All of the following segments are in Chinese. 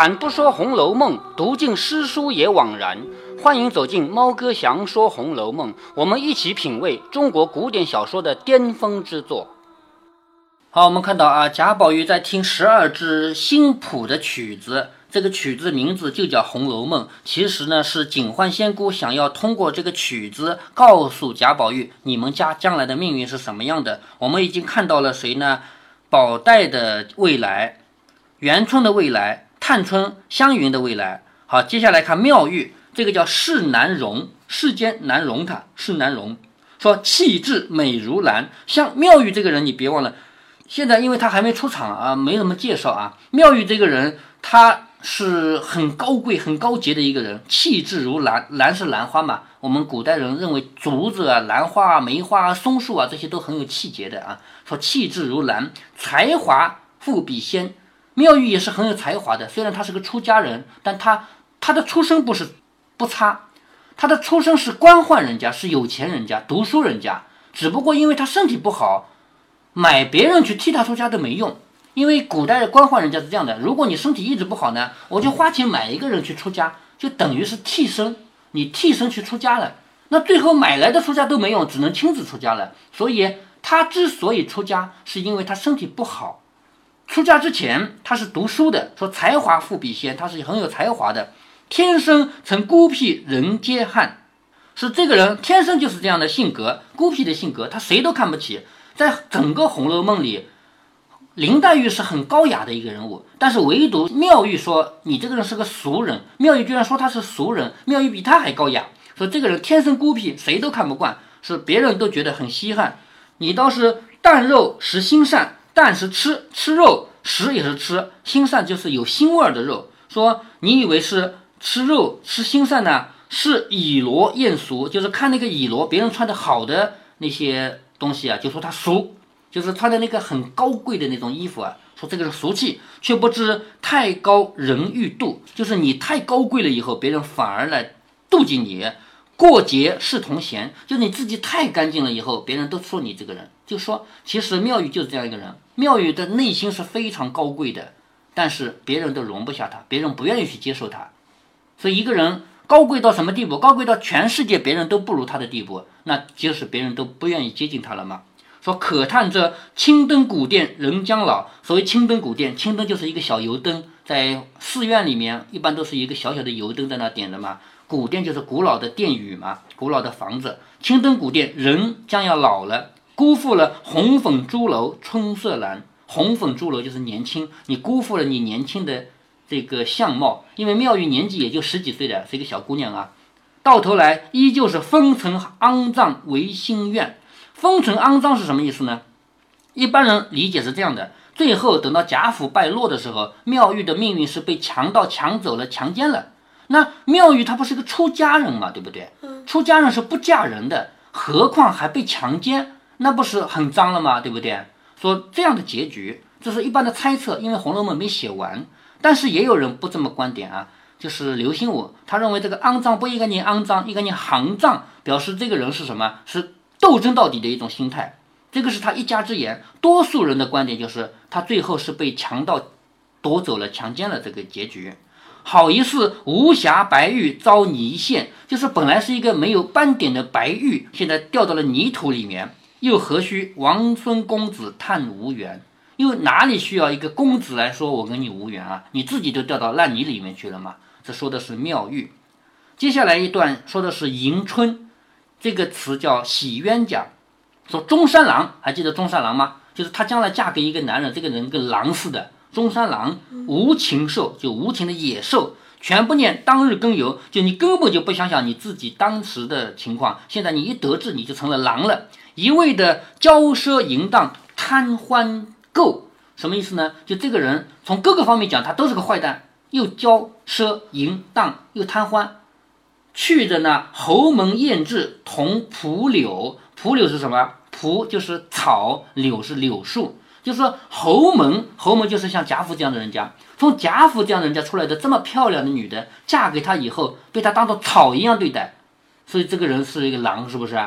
开坛不说《红楼梦》，读尽诗书也枉然。欢迎走进猫哥祥说《红楼梦》，我们一起品味中国古典小说的巅峰之作。好，我们看到啊，贾宝玉在听十二支新谱的曲子，这个曲子名字就叫《红楼梦》。其实呢，是警幻仙姑想要通过这个曲子告诉贾宝玉，你们家将来的命运是什么样的。我们已经看到了谁呢？宝黛的未来，元春的未来。探春、湘云的未来，好，接下来看妙玉，这个叫世难容，世间难容她，世难容。说气质美如兰，像妙玉这个人，你别忘了，现在因为他还没出场啊，没什么介绍啊。妙玉这个人，他是很高贵、很高洁的一个人，气质如兰，兰是兰花嘛。我们古代人认为竹子啊、兰花啊、梅花啊、松树啊这些都很有气节的啊。说气质如兰，才华富比仙。妙玉也是很有才华的，虽然他是个出家人，但他他的出身不是不差，他的出身是官宦人家，是有钱人家，读书人家。只不过因为他身体不好，买别人去替他出家都没用。因为古代的官宦人家是这样的：如果你身体一直不好呢，我就花钱买一个人去出家，就等于是替身，你替身去出家了。那最后买来的出家都没用，只能亲自出家了。所以他之所以出家，是因为他身体不好。出家之前，他是读书的，说才华富比仙，他是很有才华的。天生曾孤僻，人皆罕，是这个人天生就是这样的性格，孤僻的性格，他谁都看不起。在整个《红楼梦》里，林黛玉是很高雅的一个人物，但是唯独妙玉说你这个人是个俗人。妙玉居然说他是俗人，妙玉比他还高雅，说这个人天生孤僻，谁都看不惯，是别人都觉得很稀罕。你倒是淡肉食心善。但是吃吃肉食也是吃心善，就是有腥味的肉。说你以为是吃肉吃心善呢？是以罗厌俗，就是看那个以罗，别人穿的好的那些东西啊，就说他俗，就是穿的那个很高贵的那种衣服啊，说这个是俗气，却不知太高人欲妒，就是你太高贵了以后，别人反而来妒忌你。过节是同嫌，就是你自己太干净了以后，别人都说你这个人。就说其实妙玉就是这样一个人，妙玉的内心是非常高贵的，但是别人都容不下他，别人不愿意去接受他。所以一个人高贵到什么地步？高贵到全世界别人都不如他的地步，那就是别人都不愿意接近他了吗？说可叹这青灯古殿人将老。所谓青灯古殿，青灯就是一个小油灯，在寺院里面一般都是一个小小的油灯在那点的嘛。古殿就是古老的殿宇嘛，古老的房子。青灯古殿，人将要老了，辜负了红粉朱楼春色阑。红粉朱楼就是年轻，你辜负了你年轻的这个相貌。因为妙玉年纪也就十几岁的，是一个小姑娘啊。到头来依旧是风尘肮脏唯心愿。风尘肮脏是什么意思呢？一般人理解是这样的：最后等到贾府败落的时候，妙玉的命运是被强盗抢走了，强奸了。那妙玉她不是个出家人嘛，对不对？出家人是不嫁人的，何况还被强奸，那不是很脏了吗？对不对？说这样的结局，这是一般的猜测，因为《红楼梦》没写完。但是也有人不这么观点啊，就是刘心武，他认为这个肮脏不应该念肮脏，应该念行脏，表示这个人是什么？是斗争到底的一种心态。这个是他一家之言。多数人的观点就是他最后是被强盗夺走了，强奸了这个结局。好一似无瑕白玉遭泥陷，就是本来是一个没有斑点的白玉，现在掉到了泥土里面，又何须王孙公子叹无缘？因为哪里需要一个公子来说我跟你无缘啊？你自己都掉到烂泥里面去了嘛？这说的是妙玉。接下来一段说的是迎春，这个词叫喜冤家，说中山狼，还记得中山狼吗？就是她将来嫁给一个男人，这个人跟狼似的。中山狼无情兽，就无情的野兽，全不念当日耕由，就你根本就不想想你自己当时的情况。现在你一得志，你就成了狼了，一味的骄奢淫荡、贪欢垢，什么意思呢？就这个人从各个方面讲，他都是个坏蛋，又骄奢淫荡，又贪欢。去的呢，侯门燕至同蒲柳，蒲柳是什么？蒲就是草，柳是柳树。就是说，侯门，侯门就是像贾府这样的人家，从贾府这样的人家出来的这么漂亮的女的，嫁给他以后，被他当做草一样对待，所以这个人是一个狼，是不是？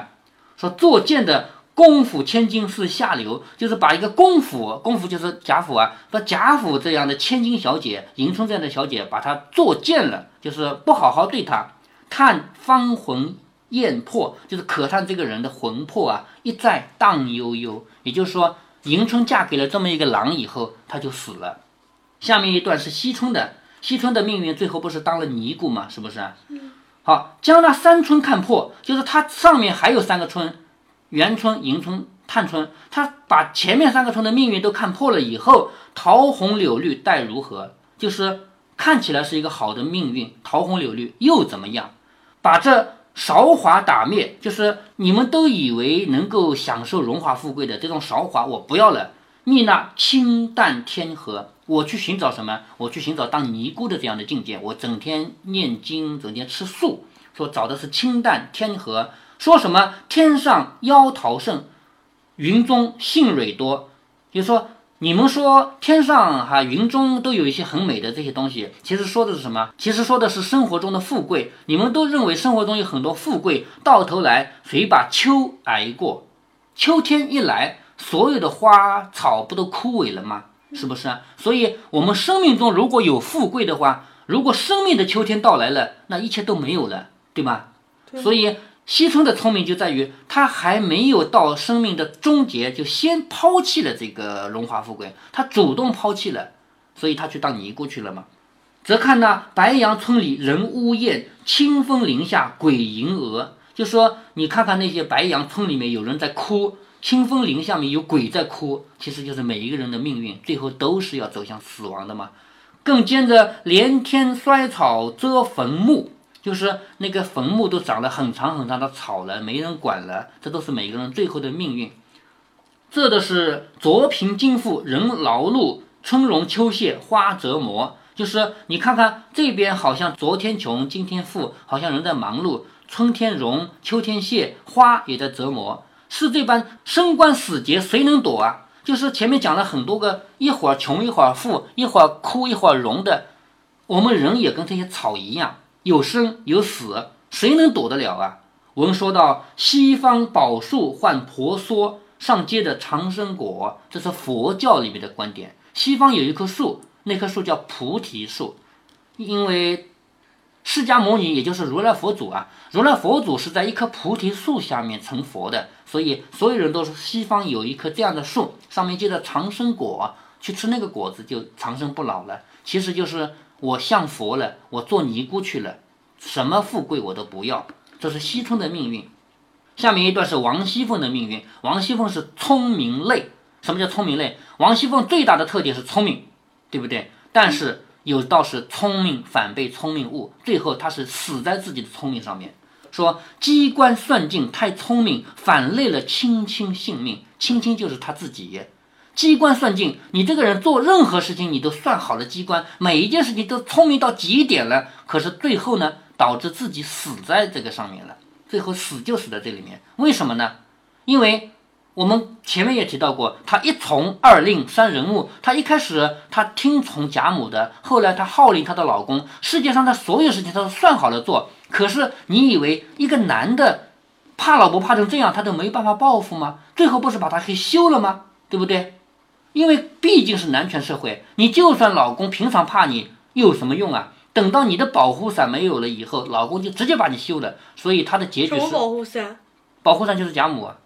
说作贱的公府千金是下流，就是把一个公府，公府就是贾府啊，把贾府这样的千金小姐，迎春这样的小姐，把她作贱了，就是不好好对她。叹芳魂艳魄，就是可叹这个人的魂魄啊，一再荡悠悠。也就是说，迎春嫁给了这么一个郎以后，她就死了。下面一段是惜春的，惜春的命运最后不是当了尼姑吗？是不是？好，将那三春看破，就是它上面还有三个春，元春、迎春、探春，他把前面三个春的命运都看破了以后，桃红柳绿待如何？就是看起来是一个好的命运，桃红柳绿又怎么样？把这韶华打灭，就是你们都以为能够享受荣华富贵的这种韶华，我不要了，觅那清淡天和。我去寻找什么？我去寻找当尼姑的这样的境界。我整天念经，整天吃素，说找的是清淡天和。说什么天上妖桃盛，云中杏蕊多。就说你们说天上哈云中都有一些很美的这些东西，其实说的是什么？其实说的是生活中的富贵。你们都认为生活中有很多富贵，到头来谁把秋挨过？秋天一来，所有的花草不都枯萎了吗？是不是啊？所以，我们生命中如果有富贵的话，如果生命的秋天到来了，那一切都没有了，对吧？所以，惜春的聪明就在于，他还没有到生命的终结，就先抛弃了这个荣华富贵，他主动抛弃了，所以他去当尼姑去了嘛。则看那白杨村里人呜咽，清风林下鬼吟蛾，就说你看看那些白杨村里面有人在哭。清风林下面有鬼在哭，其实就是每一个人的命运，最后都是要走向死亡的嘛。更兼着连天衰草遮坟墓，就是那个坟墓都长了很长很长的草了，没人管了，这都是每个人最后的命运。这的是昨贫今富，人劳碌，春荣秋谢，花折磨。就是你看看这边，好像昨天穷，今天富，好像人在忙碌，春天荣，秋天谢，花也在折磨。是这般生关死劫，谁能躲啊？就是前面讲了很多个，一会儿穷，一会儿富，一会儿枯，一会儿荣的。我们人也跟这些草一样，有生有死，谁能躲得了啊？我们说到西方宝树换婆娑，上结的长生果，这是佛教里面的观点。西方有一棵树，那棵树叫菩提树，因为。释迦牟尼，也就是如来佛祖啊，如来佛祖是在一棵菩提树下面成佛的，所以所有人都说西方有一棵这样的树，上面结着长生果，去吃那个果子就长生不老了。其实就是我向佛了，我做尼姑去了，什么富贵我都不要，这是西春的命运。下面一段是王熙凤的命运，王熙凤是聪明类，什么叫聪明类？王熙凤最大的特点是聪明，对不对？但是。有道是聪明反被聪明误，最后她是死在自己的聪明上面。说机关算尽太聪明，反累了卿卿性命。卿卿就是他自己。机关算尽，你这个人做任何事情你都算好了机关，每一件事情都聪明到极点了。可是最后呢，导致自己死在这个上面了。最后死就死在这里面，为什么呢？因为。我们前面也提到过，他一从二令三人物，他一开始他听从贾母的，后来他号令他的老公，世界上的所有事情他都算好了做。可是你以为一个男的怕老婆怕成这样，他都没办法报复吗？最后不是把他给休了吗？对不对？因为毕竟是男权社会，你就算老公平常怕你，又有什么用啊？等到你的保护伞没有了以后，老公就直接把你休了。所以他的结局是保护伞？保护伞就是贾母啊。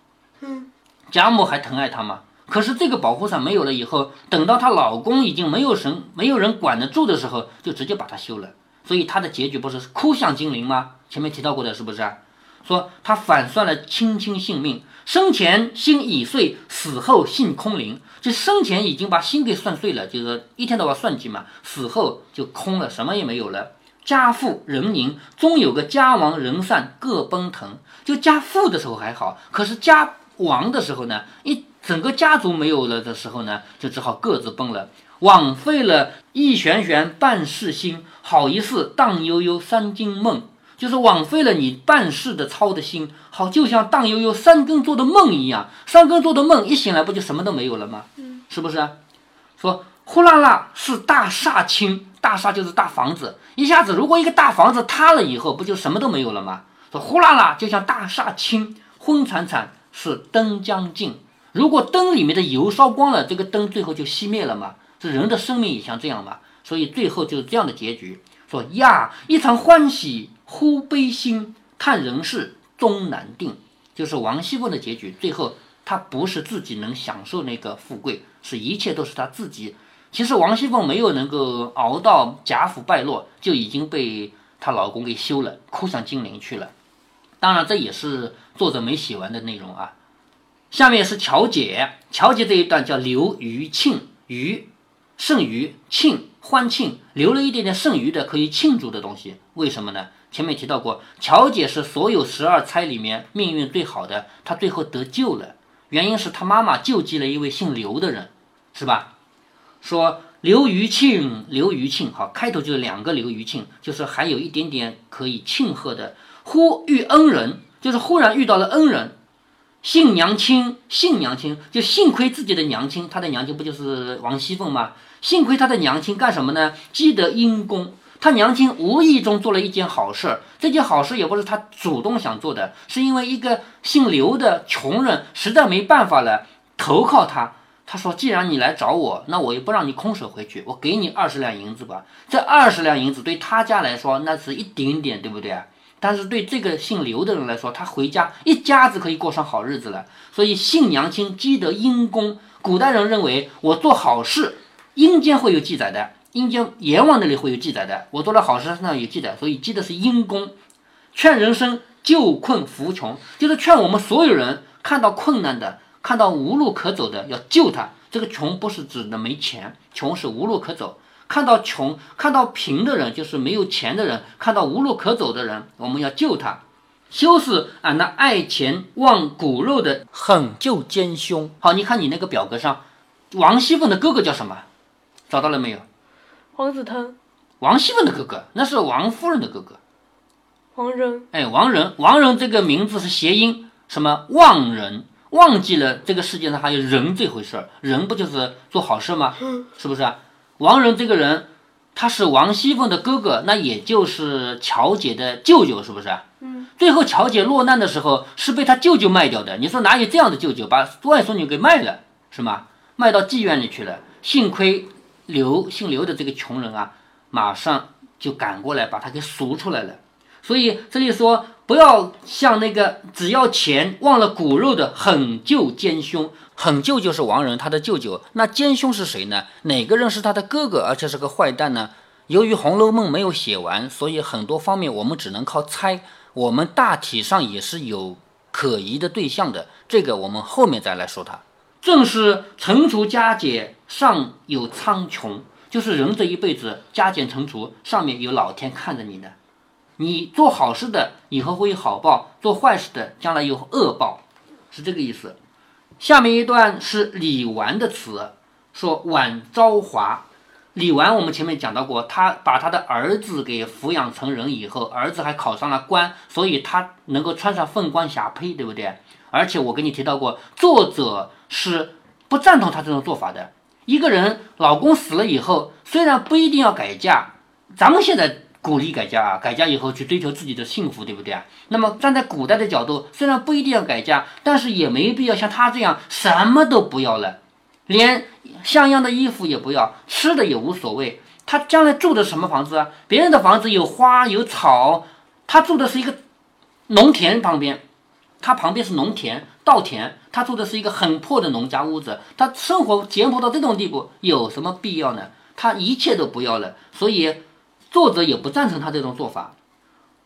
嗯。贾母还疼爱她吗？可是这个保护伞没有了以后，等到她老公已经没有神、没有人管得住的时候，就直接把她休了。所以她的结局不是哭向金陵吗？前面提到过的是不是？说他反算了卿卿性命，生前心已碎，死后性空灵。就生前已经把心给算碎了，就是一天到晚算计嘛。死后就空了，什么也没有了。家富人宁，终有个家亡人散各奔腾。就家富的时候还好，可是家。亡的时候呢，一整个家族没有了的时候呢，就只好各自奔了，枉费了一旋旋半世心，好一世荡悠悠三更梦，就是枉费了你办事的操的心，好就像荡悠悠三更做的梦一样，三更做的梦一醒来不就什么都没有了吗？嗯，是不是？说呼啦啦是大厦倾，大厦就是大房子，一下子如果一个大房子塌了以后，不就什么都没有了吗？说呼啦啦就像大厦倾，昏惨惨。是灯将尽。如果灯里面的油烧光了，这个灯最后就熄灭了嘛？这人的生命也像这样嘛？所以最后就是这样的结局。说呀，一场欢喜忽悲心，看人世终难定。就是王熙凤的结局，最后她不是自己能享受那个富贵，是一切都是她自己。其实王熙凤没有能够熬到贾府败落，就已经被她老公给休了，哭上金陵去了。当然，这也是作者没写完的内容啊。下面是巧姐，巧姐这一段叫刘余庆，余剩余庆欢庆，留了一点点剩余的可以庆祝的东西，为什么呢？前面提到过，巧姐是所有十二钗里面命运最好的，她最后得救了，原因是她妈妈救济了一位姓刘的人，是吧？说刘余庆，刘余庆，好，开头就是两个刘余庆，就是还有一点点可以庆贺的。忽遇恩人，就是忽然遇到了恩人，姓娘亲，姓娘亲，就幸亏自己的娘亲，她的娘亲不就是王熙凤吗？幸亏他的娘亲干什么呢？积德因公，他娘亲无意中做了一件好事，这件好事也不是他主动想做的，是因为一个姓刘的穷人实在没办法了，投靠他。他说：“既然你来找我，那我也不让你空手回去，我给你二十两银子吧。这二十两银子对他家来说，那是一点点，对不对啊？”但是对这个姓刘的人来说，他回家一家子可以过上好日子了。所以姓娘亲积德因公，古代人认为我做好事，阴间会有记载的，阴间阎王那里会有记载的。我做了好事，身上有记载，所以积的是阴功。劝人生救困扶穷，就是劝我们所有人看到困难的，看到无路可走的，要救他。这个穷不是指的没钱，穷是无路可走。看到穷、看到贫的人，就是没有钱的人；看到无路可走的人，我们要救他。修是俺那爱钱忘骨肉的狠救奸凶。好，你看你那个表格上，王熙凤的哥哥叫什么？找到了没有？王子腾。王熙凤的哥哥，那是王夫人的哥哥。王仁。哎，王仁，王仁这个名字是谐音，什么忘人？忘记了这个世界上还有人这回事儿，人不就是做好事吗？是不是啊？王仁这个人，他是王熙凤的哥哥，那也就是乔姐的舅舅，是不是？嗯。最后乔姐落难的时候，是被他舅舅卖掉的。你说哪有这样的舅舅，把外孙女给卖了，是吗？卖到妓院里去了。幸亏刘姓刘的这个穷人啊，马上就赶过来把他给赎出来了。所以这里说，不要像那个只要钱忘了骨肉的狠舅奸凶。狠舅就是王仁，他的舅舅。那奸凶是谁呢？哪个人是他的哥哥，而且是个坏蛋呢？由于《红楼梦》没有写完，所以很多方面我们只能靠猜。我们大体上也是有可疑的对象的，这个我们后面再来说。它正是乘除加减，上有苍穹，就是人这一辈子加减乘除，上面有老天看着你的。你做好事的，以后会有好报；做坏事的，将来有恶报，是这个意思。下面一段是李纨的词，说晚昭华。李纨我们前面讲到过，他把他的儿子给抚养成人以后，儿子还考上了官，所以他能够穿上凤冠霞帔，对不对？而且我跟你提到过，作者是不赞同他这种做法的。一个人老公死了以后，虽然不一定要改嫁，咱们现在。鼓励改嫁啊，改嫁以后去追求自己的幸福，对不对啊？那么站在古代的角度，虽然不一定要改嫁，但是也没必要像他这样什么都不要了，连像样的衣服也不要，吃的也无所谓。他将来住的什么房子啊？别人的房子有花有草，他住的是一个农田旁边，他旁边是农田稻田，他住的是一个很破的农家屋子，他生活简朴到这种地步，有什么必要呢？他一切都不要了，所以。作者也不赞成他这种做法。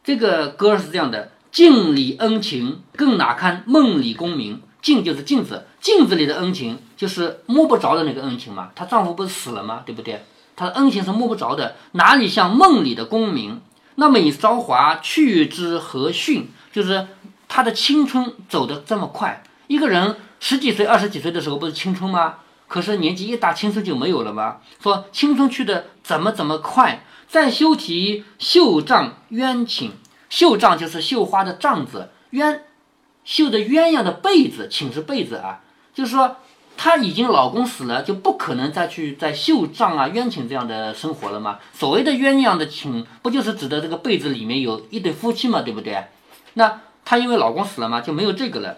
这个歌是这样的：镜里恩情，更哪堪梦里功名？镜就是镜子，镜子里的恩情就是摸不着的那个恩情嘛。她丈夫不是死了吗？对不对？她的恩情是摸不着的，哪里像梦里的功名？那么以韶华去之何迅？就是她的青春走得这么快。一个人十几岁、二十几岁的时候不是青春吗？可是年纪一大，青春就没有了吗？说青春去的怎么怎么快？再修题绣帐鸳寝，绣帐就是绣花的帐子，鸳绣的鸳鸯的被子，寝是被子啊。就是说，她已经老公死了，就不可能再去在绣帐啊、鸳寝这样的生活了吗？所谓的鸳鸯的寝，不就是指的这个被子里面有一对夫妻嘛，对不对？那她因为老公死了嘛，就没有这个了。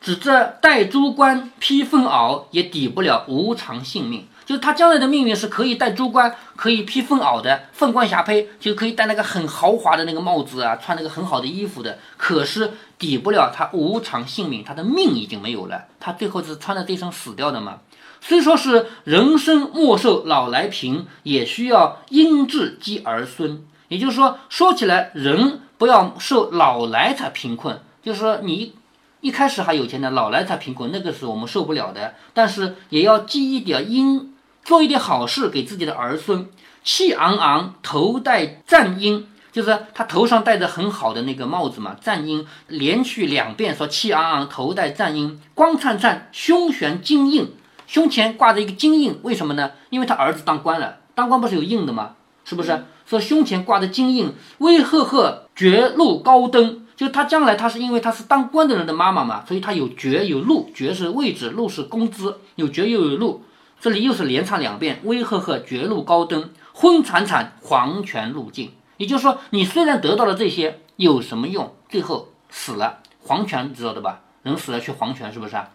只这戴珠冠披凤袄，也抵不了无常性命。就是她将来的命运是可以戴珠冠，可以披凤袄的，凤冠霞帔，就可以戴那个很豪华的那个帽子啊，穿那个很好的衣服的。可是抵不了她无常性命，她的命已经没有了，她最后是穿着这身死掉的嘛。虽说是人生莫受老来贫，也需要因智积儿孙。也就是说，说起来，人不要受老来才贫困，就是说你。一开始还有钱的，老来才贫困，那个是我们受不了的。但是也要积一点阴，做一点好事给自己的儿孙。气昂昂，头戴战鹰，就是他头上戴着很好的那个帽子嘛。战鹰连续两遍说气昂昂，头戴战鹰，光灿灿，胸悬金印，胸前挂着一个金印，为什么呢？因为他儿子当官了，当官不是有印的吗？是不是？说胸前挂的金印，威赫赫，绝路高登。就他将来，他是因为他是当官的人的妈妈嘛，所以他有爵有禄，爵是位置，禄是工资，有爵又有禄。这里又是连唱两遍，威赫赫，爵禄高登，昏惨惨，黄泉路尽。也就是说，你虽然得到了这些，有什么用？最后死了，黄泉知道的吧？人死了去黄泉，是不是啊？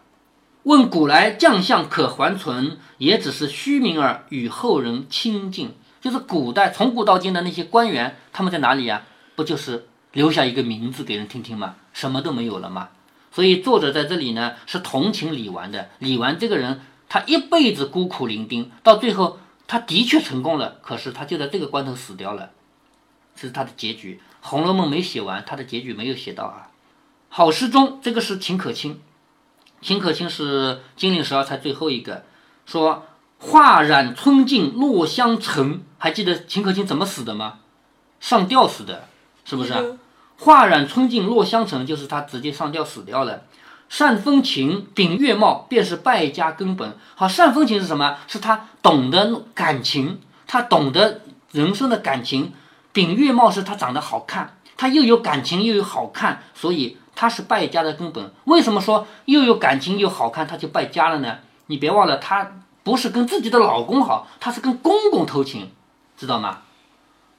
问古来将相可还存，也只是虚名儿，与后人亲近。就是古代从古到今的那些官员，他们在哪里呀？不就是？留下一个名字给人听听吗，什么都没有了嘛。所以作者在这里呢是同情李纨的。李纨这个人，他一辈子孤苦伶仃，到最后他的确成功了，可是他就在这个关头死掉了，这是他的结局。《红楼梦》没写完，他的结局没有写到啊。好诗中这个是秦可卿，秦可卿是金陵十二钗最后一个，说画染春尽落香尘，还记得秦可卿怎么死的吗？上吊死的。是不是？画染春尽落香尘，就是他直接上吊死掉了。善风情，秉月貌，便是败家根本。好，善风情是什么？是他懂得感情，他懂得人生的感情。秉月貌是他长得好看，他又有感情又有好看，所以他是败家的根本。为什么说又有感情又好看他就败家了呢？你别忘了，他不是跟自己的老公好，他是跟公公偷情，知道吗？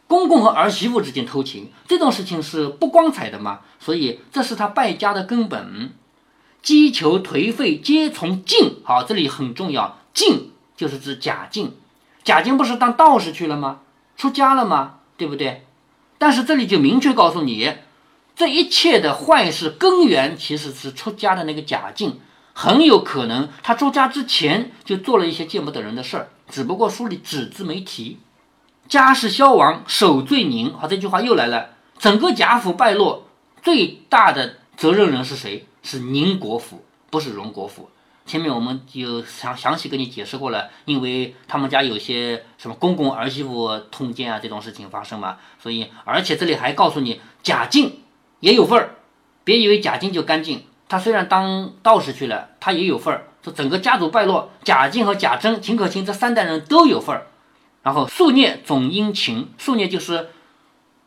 公公和儿媳妇之间偷情这种事情是不光彩的嘛，所以这是他败家的根本。击求颓废皆从晋，好，这里很重要。晋就是指贾静，贾静不是当道士去了吗？出家了吗？对不对？但是这里就明确告诉你，这一切的坏事根源其实是出家的那个贾静，很有可能他出家之前就做了一些见不得人的事儿，只不过书里只字没提。家世消亡，守罪宁。好，这句话又来了。整个贾府败落，最大的责任人是谁？是宁国府，不是荣国府。前面我们就详详细跟你解释过了，因为他们家有些什么公公儿媳妇通奸啊这种事情发生嘛，所以而且这里还告诉你，贾静也有份儿。别以为贾静就干净，他虽然当道士去了，他也有份儿。说整个家族败落，贾静和贾珍、秦可卿这三代人都有份儿。然后宿孽总因情，宿孽就是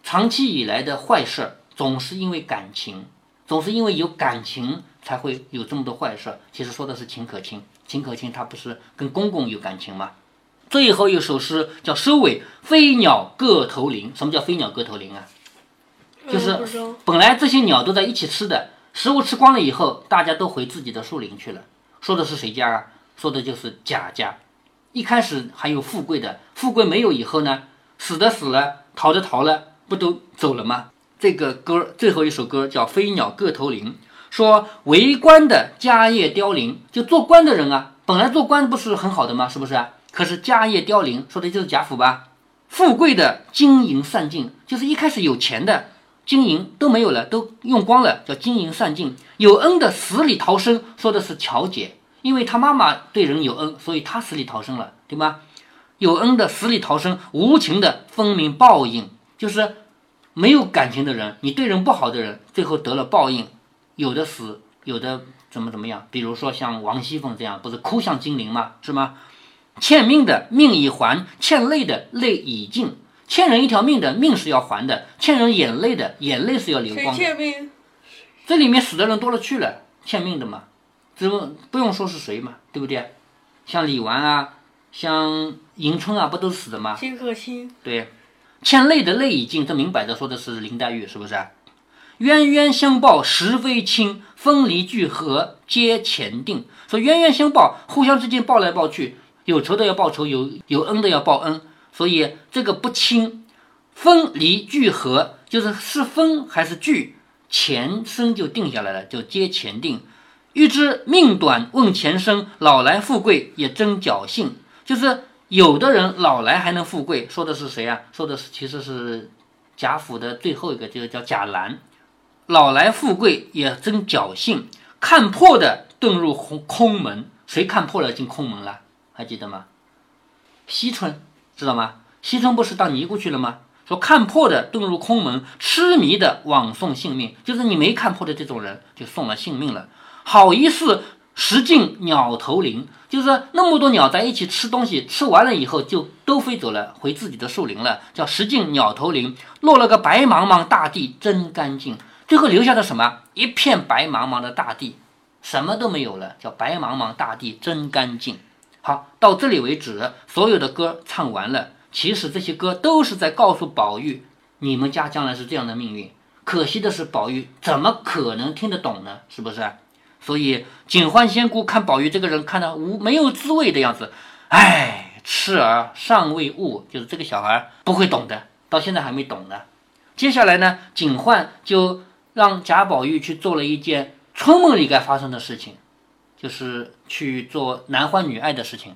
长期以来的坏事，总是因为感情，总是因为有感情才会有这么多坏事。其实说的是秦可卿，秦可卿她不是跟公公有感情吗？最后一首诗叫收尾，飞鸟各投林。什么叫飞鸟各投林啊？就是本来这些鸟都在一起吃的，食物吃光了以后，大家都回自己的树林去了。说的是谁家啊？说的就是贾家。一开始还有富贵的，富贵没有以后呢？死的死了，逃的逃了，不都走了吗？这个歌最后一首歌叫《飞鸟各投林》，说为官的家业凋零，就做官的人啊，本来做官不是很好的吗？是不是？可是家业凋零，说的就是贾府吧？富贵的金银散尽，就是一开始有钱的金银都没有了，都用光了，叫金银散尽。有恩的死里逃生，说的是乔姐。因为他妈妈对人有恩，所以他死里逃生了，对吗？有恩的死里逃生，无情的分明报应，就是没有感情的人，你对人不好的人，最后得了报应，有的死，有的怎么怎么样。比如说像王熙凤这样，不是哭向金陵吗？是吗？欠命的命已还，欠泪的泪已尽。欠人一条命的命是要还的，欠人眼泪的眼泪是要流光的。欠命？这里面死的人多了去了，欠命的嘛。这不用说是谁嘛，对不对？像李纨啊，像迎春啊，不都死的吗？金可卿。对，欠泪的泪已尽，这明摆着说的是林黛玉，是不是？冤冤相报实非轻，分离聚合皆前定。说冤冤相报，互相之间报来报去，有仇的要报仇，有有恩的要报恩，所以这个不轻。分离聚合，就是是分还是聚，前生就定下来了，就皆前定。欲知命短问前生，老来富贵也真侥幸。就是有的人老来还能富贵，说的是谁啊？说的是其实是贾府的最后一个，就是叫贾兰。老来富贵也真侥幸，看破的遁入空空门。谁看破了进空门了？还记得吗？惜春知道吗？惜春不是当尼姑去了吗？说看破的遁入空门，痴迷的枉送性命。就是你没看破的这种人，就送了性命了。好一似食尽鸟头林，就是那么多鸟在一起吃东西，吃完了以后就都飞走了，回自己的树林了，叫食尽鸟头林，落了个白茫茫大地真干净。最后留下的什么？一片白茫茫的大地，什么都没有了，叫白茫茫大地真干净。好，到这里为止，所有的歌唱完了。其实这些歌都是在告诉宝玉，你们家将来是这样的命运。可惜的是，宝玉怎么可能听得懂呢？是不是？所以警幻仙姑看宝玉这个人看的无没有滋味的样子，哎，痴儿尚未悟，就是这个小孩不会懂的，到现在还没懂呢。接下来呢，警幻就。让贾宝玉去做了一件春梦里该发生的事情，就是去做男欢女爱的事情。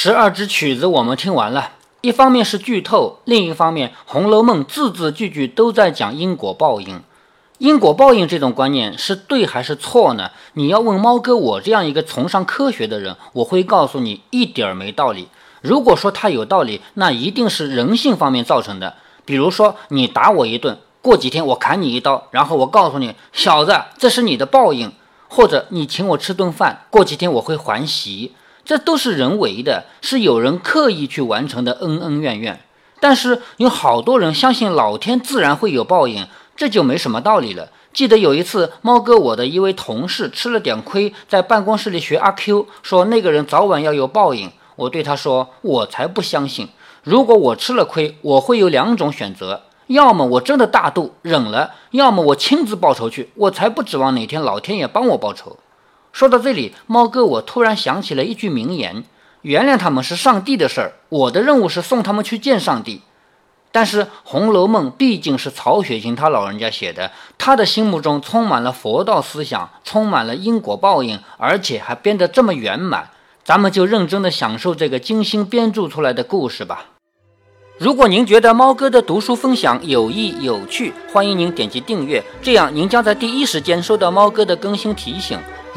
十二支曲子我们听完了，一方面是剧透，另一方面《红楼梦》字字句句都在讲因果报应。因果报应这种观念是对还是错呢？你要问猫哥我这样一个崇尚科学的人，我会告诉你一点儿没道理。如果说他有道理，那一定是人性方面造成的。比如说你打我一顿，过几天我砍你一刀，然后我告诉你小子，这是你的报应；或者你请我吃顿饭，过几天我会还席，这都是人为的，是有人刻意去完成的恩恩怨怨。但是有好多人相信老天自然会有报应。这就没什么道理了。记得有一次，猫哥我的一位同事吃了点亏，在办公室里学阿 Q，说那个人早晚要有报应。我对他说：“我才不相信。如果我吃了亏，我会有两种选择：要么我真的大度忍了，要么我亲自报仇去。我才不指望哪天老天爷帮我报仇。”说到这里，猫哥我突然想起了一句名言：“原谅他们是上帝的事儿，我的任务是送他们去见上帝。”但是《红楼梦》毕竟是曹雪芹他老人家写的，他的心目中充满了佛道思想，充满了因果报应，而且还编得这么圆满，咱们就认真的享受这个精心编著出来的故事吧。如果您觉得猫哥的读书分享有益有趣，欢迎您点击订阅，这样您将在第一时间收到猫哥的更新提醒。